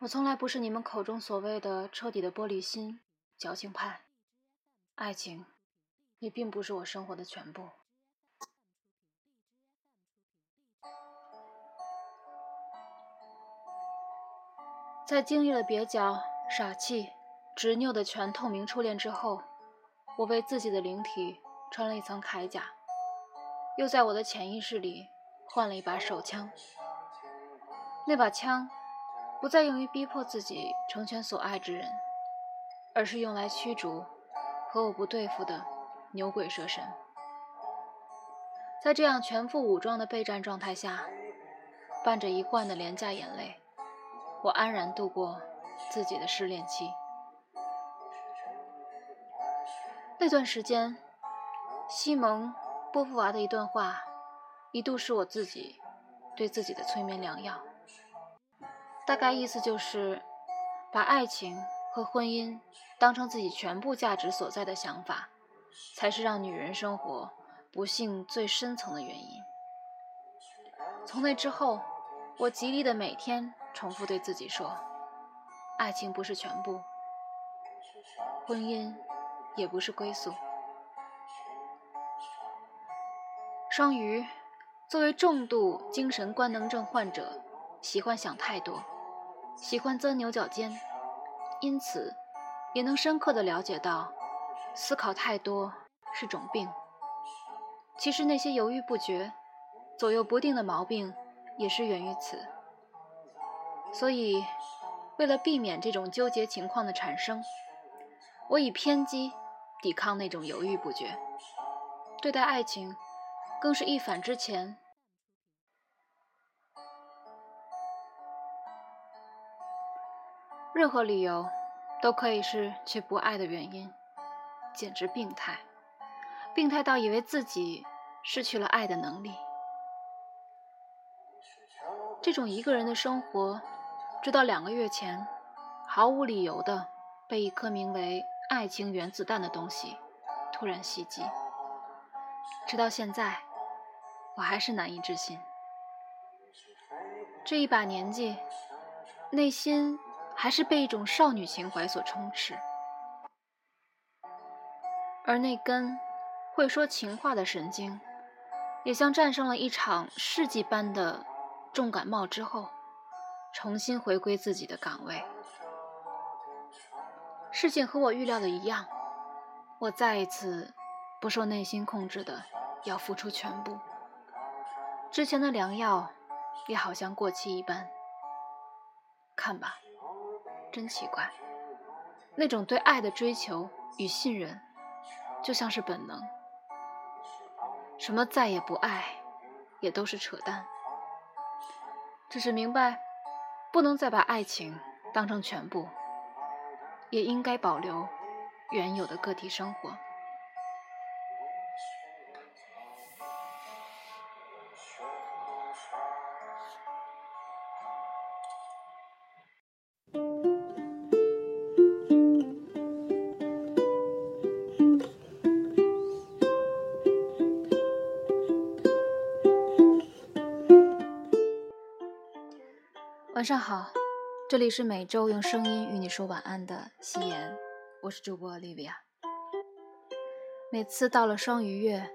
我从来不是你们口中所谓的彻底的玻璃心、矫情派，爱情也并不是我生活的全部。在经历了蹩脚、傻气、执拗的全透明初恋之后，我为自己的灵体穿了一层铠甲，又在我的潜意识里换了一把手枪。那把枪。不再用于逼迫自己成全所爱之人，而是用来驱逐和我不对付的牛鬼蛇神。在这样全副武装的备战状态下，伴着一贯的廉价眼泪，我安然度过自己的失恋期。那段时间，西蒙·波伏娃的一段话，一度是我自己对自己的催眠良药。大概意思就是，把爱情和婚姻当成自己全部价值所在的想法，才是让女人生活不幸最深层的原因。从那之后，我极力的每天重复对自己说：爱情不是全部，婚姻也不是归宿。双鱼，作为重度精神官能症患者，喜欢想太多。喜欢钻牛角尖，因此也能深刻的了解到，思考太多是种病。其实那些犹豫不决、左右不定的毛病，也是源于此。所以，为了避免这种纠结情况的产生，我以偏激抵抗那种犹豫不决，对待爱情，更是一反之前。任何理由都可以是却不爱的原因，简直病态，病态到以为自己失去了爱的能力。这种一个人的生活，直到两个月前，毫无理由的被一颗名为“爱情原子弹”的东西突然袭击，直到现在，我还是难以置信。这一把年纪，内心。还是被一种少女情怀所充斥，而那根会说情话的神经，也像战胜了一场世纪般的重感冒之后，重新回归自己的岗位。事情和我预料的一样，我再一次不受内心控制的要付出全部。之前的良药也好像过期一般，看吧。真奇怪，那种对爱的追求与信任，就像是本能。什么再也不爱，也都是扯淡。只是明白，不能再把爱情当成全部，也应该保留原有的个体生活。晚上好，这里是每周用声音与你说晚安的夕颜，我是主播 Olivia。每次到了双鱼月，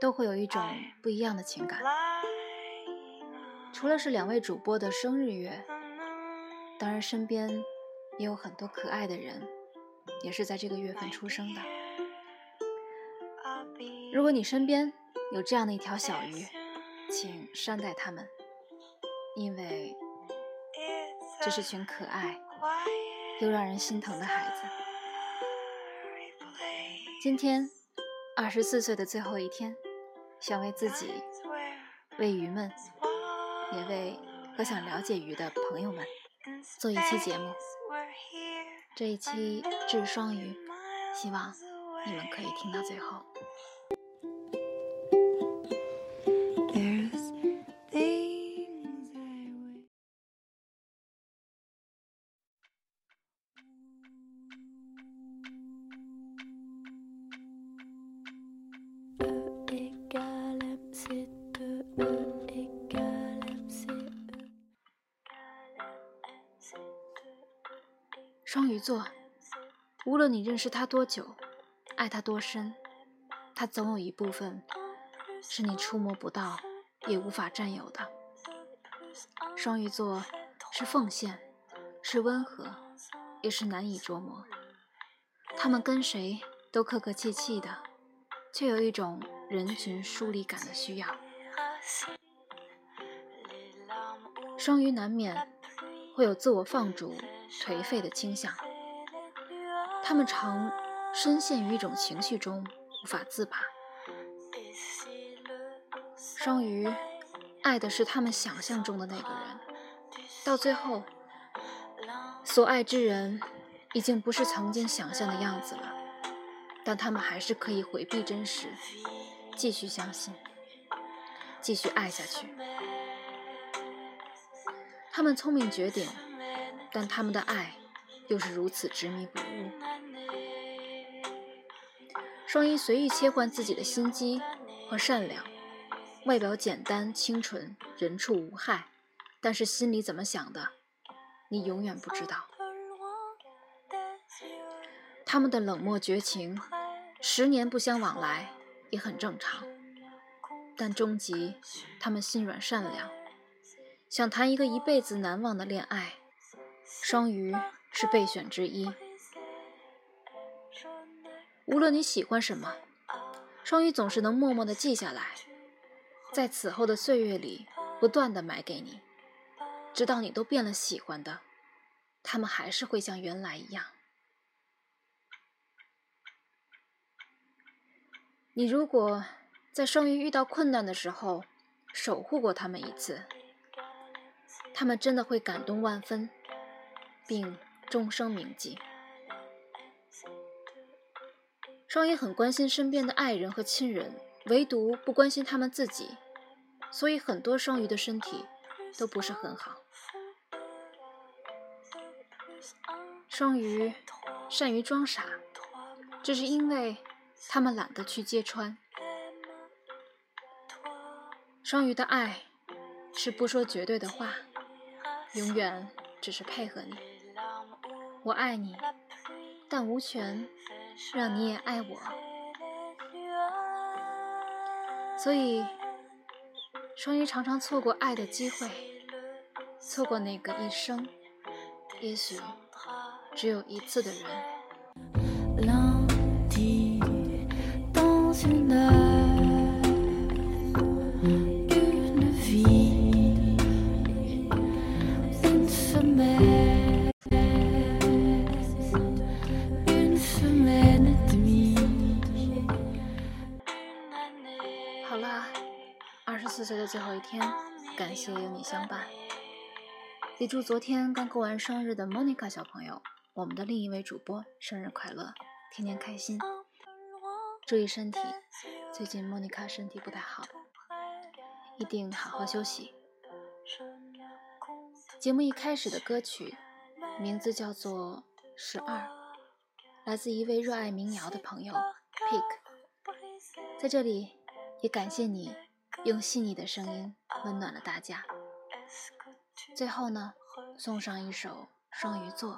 都会有一种不一样的情感。除了是两位主播的生日月，当然身边也有很多可爱的人，也是在这个月份出生的。如果你身边有这样的一条小鱼，请善待它们，因为。这是群可爱又让人心疼的孩子。今天二十四岁的最后一天，想为自己、为鱼们，也为和想了解鱼的朋友们做一期节目。这一期致双鱼，希望你们可以听到最后。座，无论你认识他多久，爱他多深，他总有一部分是你触摸不到，也无法占有的。双鱼座是奉献，是温和，也是难以捉摸。他们跟谁都客客气气的，却有一种人群疏离感的需要。双鱼难免会有自我放逐、颓废的倾向，他们常深陷于一种情绪中无法自拔。双鱼爱的是他们想象中的那个人，到最后，所爱之人已经不是曾经想象的样子了，但他们还是可以回避真实，继续相信，继续爱下去。他们聪明绝顶，但他们的爱又是如此执迷不悟。双鱼随意切换自己的心机和善良，外表简单清纯，人畜无害，但是心里怎么想的，你永远不知道。他们的冷漠绝情，十年不相往来也很正常，但终极他们心软善良。想谈一个一辈子难忘的恋爱，双鱼是备选之一。无论你喜欢什么，双鱼总是能默默的记下来，在此后的岁月里不断的买给你，直到你都变了喜欢的，他们还是会像原来一样。你如果在双鱼遇到困难的时候守护过他们一次。他们真的会感动万分，并终生铭记。双鱼很关心身边的爱人和亲人，唯独不关心他们自己，所以很多双鱼的身体都不是很好。双鱼善于装傻，这是因为他们懒得去揭穿。双鱼的爱是不说绝对的话。永远只是配合你，我爱你，但无权让你也爱我。所以，双鱼常常错过爱的机会，错过那个一生，也许只有一次的人。二十四岁的最后一天，感谢有你相伴。也祝昨天刚过完生日的 Monica 小朋友，我们的另一位主播生日快乐，天天开心，注意身体。最近 Monica 身体不太好，一定好好休息。节目一开始的歌曲名字叫做《十二》，来自一位热爱民谣的朋友 Pick，在这里也感谢你。用细腻的声音温暖了大家。最后呢，送上一首《双鱼座》，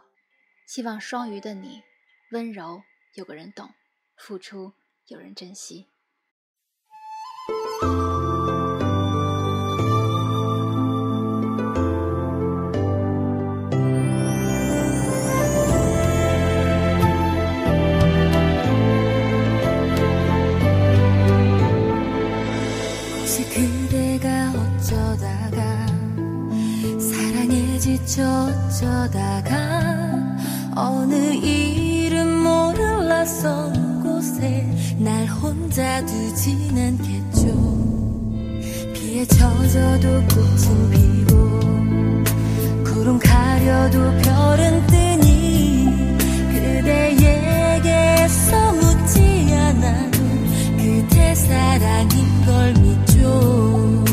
希望双鱼的你温柔有个人懂，付出有人珍惜。 어쩌다가 어느 이름 몰랐던 곳에 날 혼자 두진 않겠죠. 비에 젖어도 꽃은 피고 구름 가려도 별은 뜨니 그대에게서 묻지 않아도 그대 사랑인 걸 믿죠.